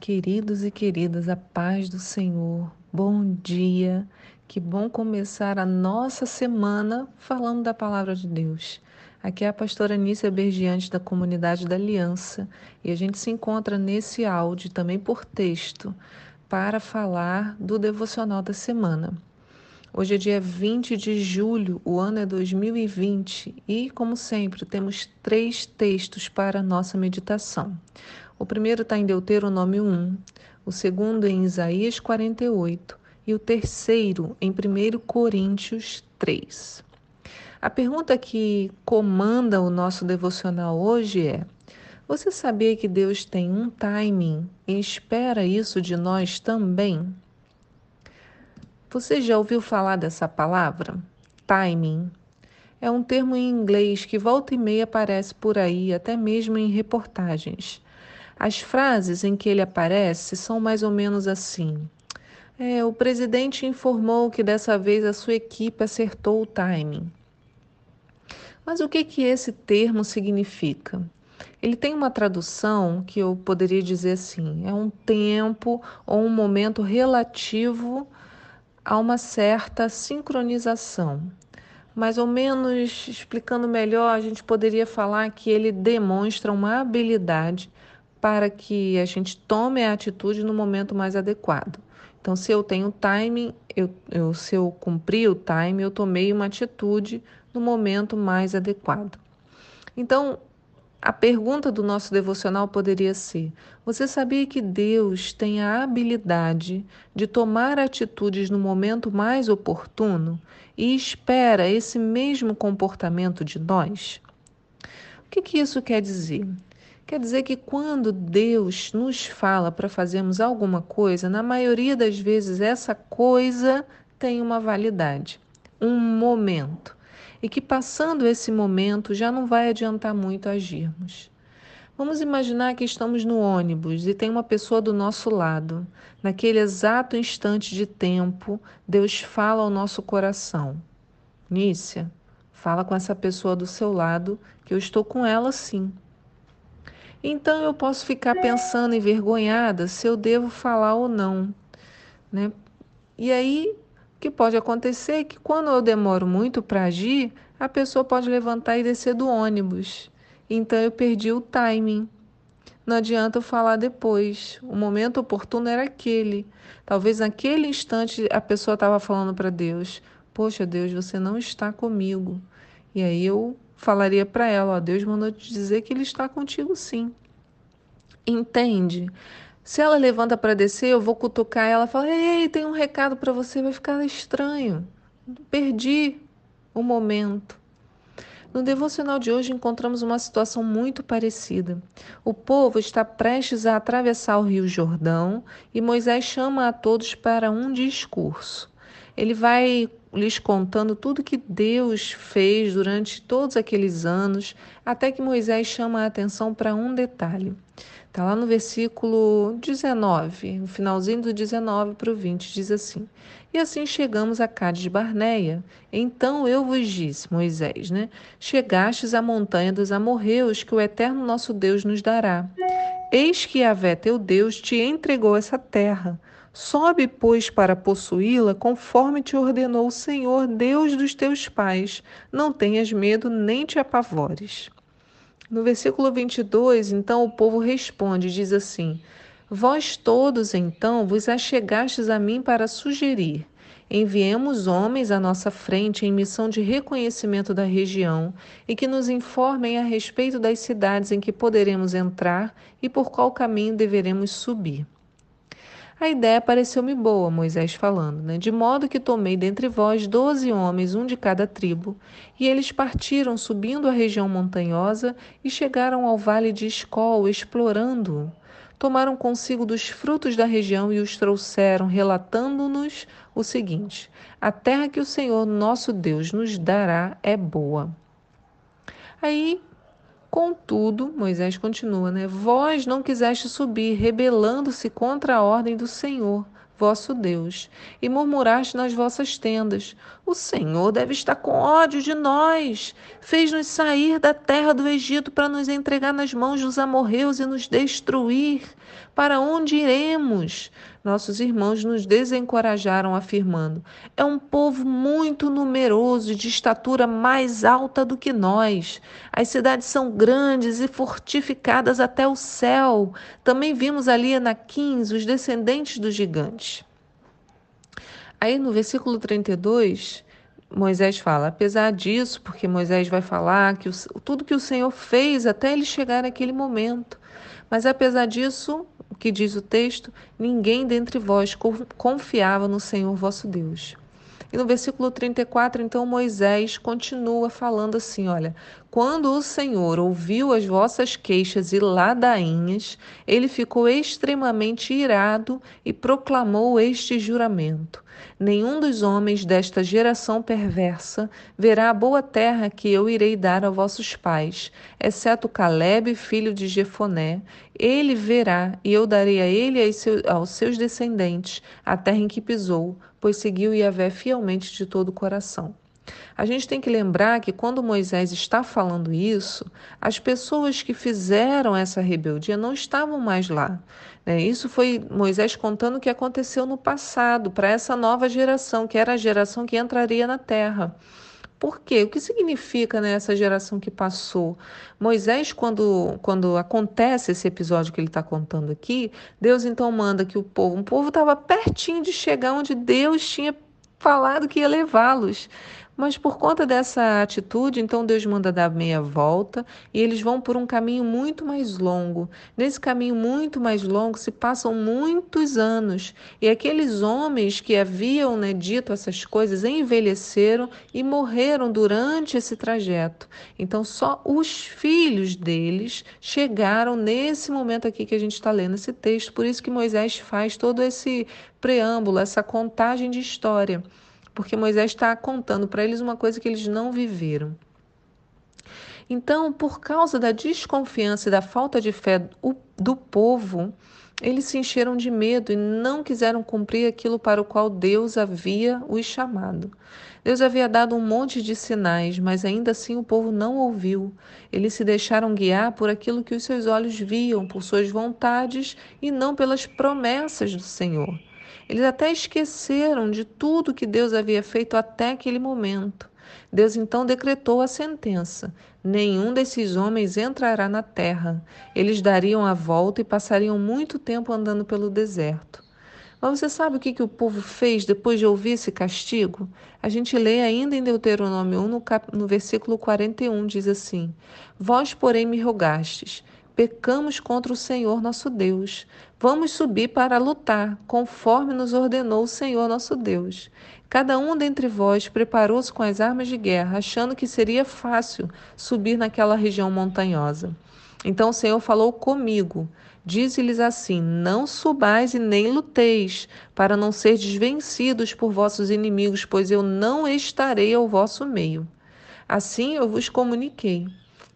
queridos e queridas, a paz do Senhor. Bom dia. Que bom começar a nossa semana falando da palavra de Deus. Aqui é a pastora Nícia Bergiante da comunidade da Aliança e a gente se encontra nesse áudio também por texto para falar do devocional da semana. Hoje é dia 20 de julho, o ano é 2020 e, como sempre, temos três textos para a nossa meditação. O primeiro está em Deuteronômio 1, o segundo em Isaías 48 e o terceiro em 1 Coríntios 3. A pergunta que comanda o nosso devocional hoje é: Você sabia que Deus tem um timing e espera isso de nós também? Você já ouviu falar dessa palavra? Timing. É um termo em inglês que volta e meia aparece por aí, até mesmo em reportagens. As frases em que ele aparece são mais ou menos assim: é, O presidente informou que dessa vez a sua equipe acertou o timing. Mas o que, que esse termo significa? Ele tem uma tradução que eu poderia dizer assim: é um tempo ou um momento relativo há uma certa sincronização. Mais ou menos explicando melhor, a gente poderia falar que ele demonstra uma habilidade para que a gente tome a atitude no momento mais adequado. Então, se eu tenho timing, eu, eu, se eu cumpri o time, eu tomei uma atitude no momento mais adequado. Então, a pergunta do nosso devocional poderia ser: Você sabia que Deus tem a habilidade de tomar atitudes no momento mais oportuno e espera esse mesmo comportamento de nós? O que, que isso quer dizer? Quer dizer que quando Deus nos fala para fazermos alguma coisa, na maioria das vezes essa coisa tem uma validade, um momento e que passando esse momento já não vai adiantar muito agirmos. Vamos imaginar que estamos no ônibus e tem uma pessoa do nosso lado. Naquele exato instante de tempo, Deus fala ao nosso coração: Nícia, fala com essa pessoa do seu lado, que eu estou com ela sim. Então eu posso ficar pensando envergonhada se eu devo falar ou não. Né? E aí que pode acontecer que quando eu demoro muito para agir, a pessoa pode levantar e descer do ônibus. Então eu perdi o timing. Não adianta eu falar depois. O momento oportuno era aquele. Talvez naquele instante a pessoa estava falando para Deus: Poxa, Deus, você não está comigo. E aí eu falaria para ela: ó, Deus mandou te dizer que Ele está contigo sim. Entende? Se ela levanta para descer, eu vou cutucar ela e falar: Ei, tem um recado para você, vai ficar estranho. Perdi o momento. No devocional de hoje encontramos uma situação muito parecida. O povo está prestes a atravessar o Rio Jordão e Moisés chama a todos para um discurso. Ele vai lhes contando tudo que Deus fez durante todos aqueles anos, até que Moisés chama a atenção para um detalhe. Está lá no versículo 19, no finalzinho do 19 para o 20, diz assim: E assim chegamos a Cádiz Barneia. Então eu vos disse, Moisés, né? Chegastes à montanha dos amorreus, que o eterno nosso Deus nos dará. Eis que Yahvé teu Deus te entregou essa terra. Sobe, pois, para possuí-la, conforme te ordenou o Senhor, Deus dos teus pais. Não tenhas medo, nem te apavores. No versículo 22, então, o povo responde, diz assim: Vós todos, então, vos achegastes a mim para sugerir. Enviemos homens à nossa frente em missão de reconhecimento da região e que nos informem a respeito das cidades em que poderemos entrar e por qual caminho deveremos subir. A ideia pareceu-me boa, Moisés falando, né? de modo que tomei dentre vós doze homens, um de cada tribo, e eles partiram subindo a região montanhosa e chegaram ao vale de Escol, explorando-o. Tomaram consigo dos frutos da região e os trouxeram, relatando-nos o seguinte: A terra que o Senhor nosso Deus nos dará é boa. Aí Contudo, Moisés continua, né? Vós não quiseste subir, rebelando-se contra a ordem do Senhor, vosso Deus, e murmuraste nas vossas tendas: O Senhor deve estar com ódio de nós. Fez-nos sair da terra do Egito para nos entregar nas mãos dos amorreus e nos destruir. Para onde iremos? Nossos irmãos nos desencorajaram, afirmando: É um povo muito numeroso e de estatura mais alta do que nós. As cidades são grandes e fortificadas até o céu. Também vimos ali Anaquins, os descendentes dos gigantes. Aí no versículo 32, Moisés fala: apesar disso, porque Moisés vai falar que o, tudo que o Senhor fez até ele chegar naquele momento. Mas apesar disso, que diz o texto, ninguém dentre vós confiava no Senhor vosso Deus. E no versículo 34, então, Moisés continua falando assim: olha, quando o Senhor ouviu as vossas queixas e ladainhas, ele ficou extremamente irado e proclamou este juramento: Nenhum dos homens desta geração perversa verá a boa terra que eu irei dar a vossos pais, exceto Caleb, filho de Jefoné. Ele verá, e eu darei a ele e aos seus descendentes a terra em que pisou, pois seguiu Yahvé fielmente de todo o coração. A gente tem que lembrar que quando Moisés está falando isso, as pessoas que fizeram essa rebeldia não estavam mais lá. Né? Isso foi Moisés contando o que aconteceu no passado para essa nova geração, que era a geração que entraria na terra. Por quê? O que significa né, essa geração que passou? Moisés, quando, quando acontece esse episódio que ele está contando aqui, Deus então manda que o povo, um povo estava pertinho de chegar onde Deus tinha falado que ia levá-los. Mas por conta dessa atitude, então Deus manda dar meia volta e eles vão por um caminho muito mais longo. Nesse caminho muito mais longo se passam muitos anos e aqueles homens que haviam né, dito essas coisas envelheceram e morreram durante esse trajeto. Então só os filhos deles chegaram nesse momento aqui que a gente está lendo esse texto. Por isso que Moisés faz todo esse preâmbulo, essa contagem de história porque Moisés está contando para eles uma coisa que eles não viveram. Então, por causa da desconfiança e da falta de fé do povo, eles se encheram de medo e não quiseram cumprir aquilo para o qual Deus havia os chamado. Deus havia dado um monte de sinais, mas ainda assim o povo não ouviu. Eles se deixaram guiar por aquilo que os seus olhos viam, por suas vontades e não pelas promessas do Senhor. Eles até esqueceram de tudo que Deus havia feito até aquele momento. Deus então decretou a sentença: nenhum desses homens entrará na terra. Eles dariam a volta e passariam muito tempo andando pelo deserto. Mas você sabe o que, que o povo fez depois de ouvir esse castigo? A gente lê ainda em Deuteronômio 1, no, cap... no versículo 41, diz assim: Vós, porém, me rogastes pecamos contra o Senhor nosso Deus. Vamos subir para lutar, conforme nos ordenou o Senhor nosso Deus. Cada um dentre vós preparou-se com as armas de guerra, achando que seria fácil subir naquela região montanhosa. Então o Senhor falou comigo. Dize-lhes assim: Não subais e nem luteis, para não ser vencidos por vossos inimigos, pois eu não estarei ao vosso meio. Assim eu vos comuniquei.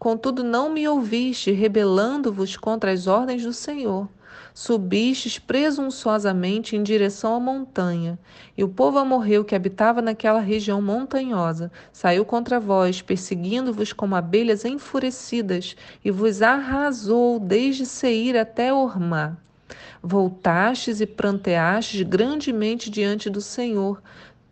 Contudo, não me ouviste, rebelando-vos contra as ordens do Senhor. Subistes presunçosamente em direção à montanha, e o povo amorreu que habitava naquela região montanhosa saiu contra vós, perseguindo-vos como abelhas enfurecidas, e vos arrasou desde Seir até Ormá. Voltastes e pranteastes grandemente diante do Senhor,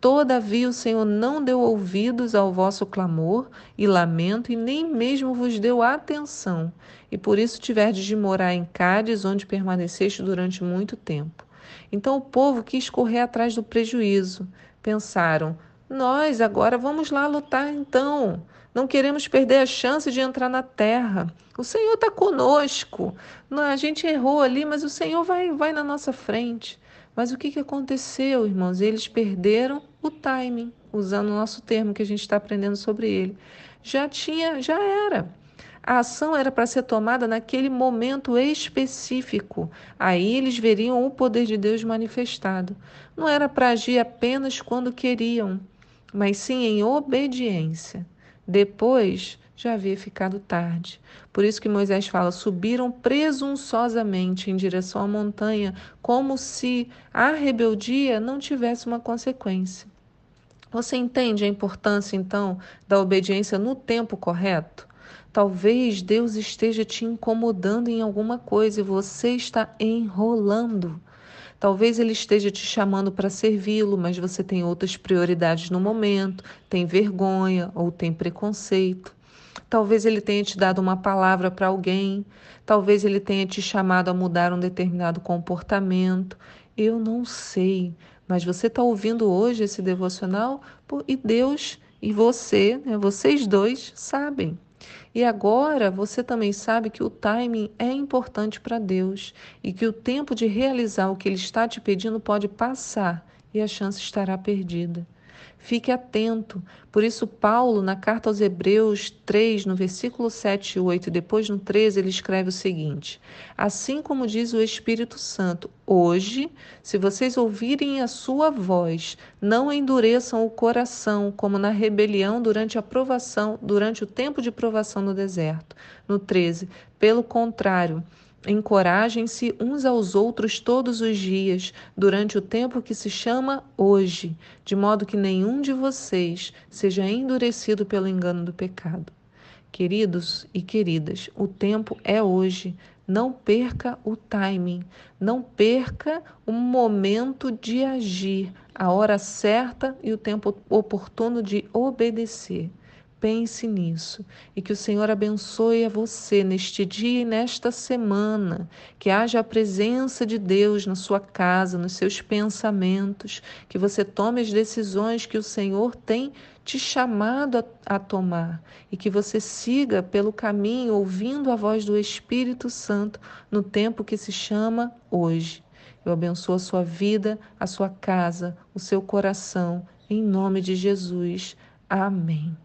Todavia o Senhor não deu ouvidos ao vosso clamor e lamento, e nem mesmo vos deu atenção, e por isso tiverdes de morar em Cádiz, onde permaneceste durante muito tempo. Então o povo quis correr atrás do prejuízo. Pensaram: Nós agora vamos lá lutar então. Não queremos perder a chance de entrar na terra. O Senhor está conosco. A gente errou ali, mas o Senhor vai, vai na nossa frente. Mas o que, que aconteceu, irmãos? Eles perderam o timing, usando o nosso termo que a gente está aprendendo sobre ele. Já tinha, já era. A ação era para ser tomada naquele momento específico. Aí eles veriam o poder de Deus manifestado. Não era para agir apenas quando queriam, mas sim em obediência. Depois já havia ficado tarde. Por isso que Moisés fala: subiram presunçosamente em direção à montanha, como se a rebeldia não tivesse uma consequência. Você entende a importância, então, da obediência no tempo correto? Talvez Deus esteja te incomodando em alguma coisa e você está enrolando. Talvez ele esteja te chamando para servi-lo, mas você tem outras prioridades no momento, tem vergonha ou tem preconceito. Talvez ele tenha te dado uma palavra para alguém, talvez ele tenha te chamado a mudar um determinado comportamento. Eu não sei, mas você está ouvindo hoje esse devocional e Deus e você, né, vocês dois, sabem. E agora você também sabe que o timing é importante para Deus e que o tempo de realizar o que Ele está te pedindo pode passar e a chance estará perdida. Fique atento. Por isso, Paulo, na carta aos Hebreus 3, no versículo 7 e 8, e depois no 13, ele escreve o seguinte: Assim como diz o Espírito Santo, hoje, se vocês ouvirem a sua voz, não endureçam o coração, como na rebelião durante a provação, durante o tempo de provação no deserto. No 13, pelo contrário, Encorajem-se uns aos outros todos os dias, durante o tempo que se chama hoje, de modo que nenhum de vocês seja endurecido pelo engano do pecado. Queridos e queridas, o tempo é hoje. Não perca o timing, não perca o momento de agir, a hora certa e o tempo oportuno de obedecer. Pense nisso e que o Senhor abençoe a você neste dia e nesta semana, que haja a presença de Deus na sua casa, nos seus pensamentos, que você tome as decisões que o Senhor tem te chamado a, a tomar e que você siga pelo caminho ouvindo a voz do Espírito Santo no tempo que se chama hoje. Eu abençoo a sua vida, a sua casa, o seu coração, em nome de Jesus. Amém.